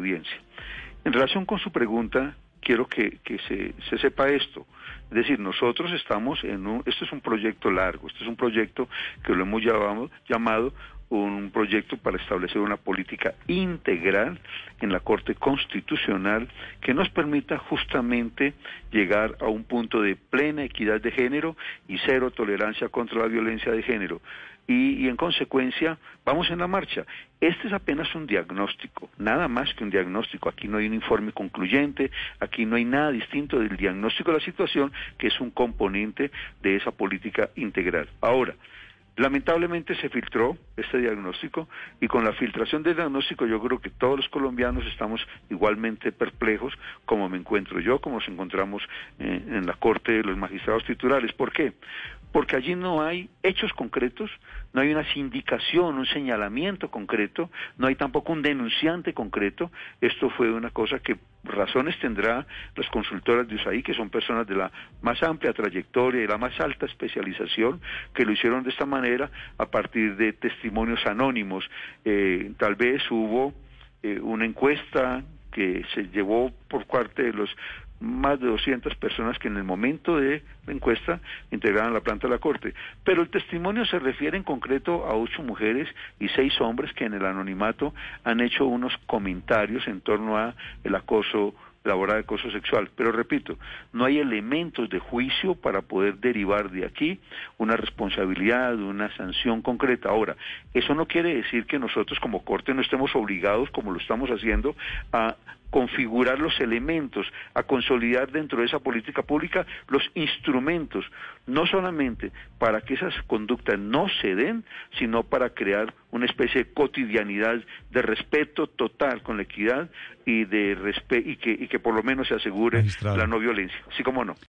audiencia. En relación con su pregunta, quiero que, se, se, sepa esto. Es decir, nosotros estamos en un, esto es un proyecto largo, esto es un proyecto que lo hemos llamado, llamado un proyecto para establecer una política integral en la Corte Constitucional que nos permita justamente llegar a un punto de plena equidad de género y cero tolerancia contra la violencia de género. Y, en consecuencia vamos en la marcha. Este es apenas un diagnóstico, nada más que un diagnóstico. Aquí no hay un informe concluyente, aquí no hay nada distinto del diagnóstico de la situación, que es un componente de esa política integral. Ahora, Lamentablemente se filtró este diagnóstico y con la filtración del diagnóstico yo creo que todos los colombianos estamos igualmente perplejos como me encuentro yo, como nos encontramos eh, en la Corte de los Magistrados Titulares. ¿Por qué? Porque allí no hay hechos concretos, no hay una sindicación, un señalamiento concreto, no hay tampoco un denunciante concreto. Esto fue una cosa que razones tendrá las consultoras de USAID, que son personas de la más amplia trayectoria y la más alta especialización, que lo hicieron de esta manera a partir de testimonios anónimos. Eh, tal vez hubo eh, una encuesta que se llevó por parte de los más de 200 personas que en el momento de la encuesta integraban la planta de la Corte. Pero el testimonio se refiere en concreto a ocho mujeres y seis hombres que en el anonimato han hecho unos comentarios en torno a el acoso laboral de acoso sexual. Pero repito, no hay elementos de juicio para poder derivar de aquí una responsabilidad, una sanción concreta. Ahora, eso no quiere decir que nosotros como Corte no estemos obligados, como lo estamos haciendo, a configurar los elementos, a consolidar dentro de esa política pública los instrumentos, no solamente para que esas conductas no se den, sino para crear una especie de cotidianidad de respeto total con la equidad y de y que, y que por lo menos se asegure la no violencia, así como no.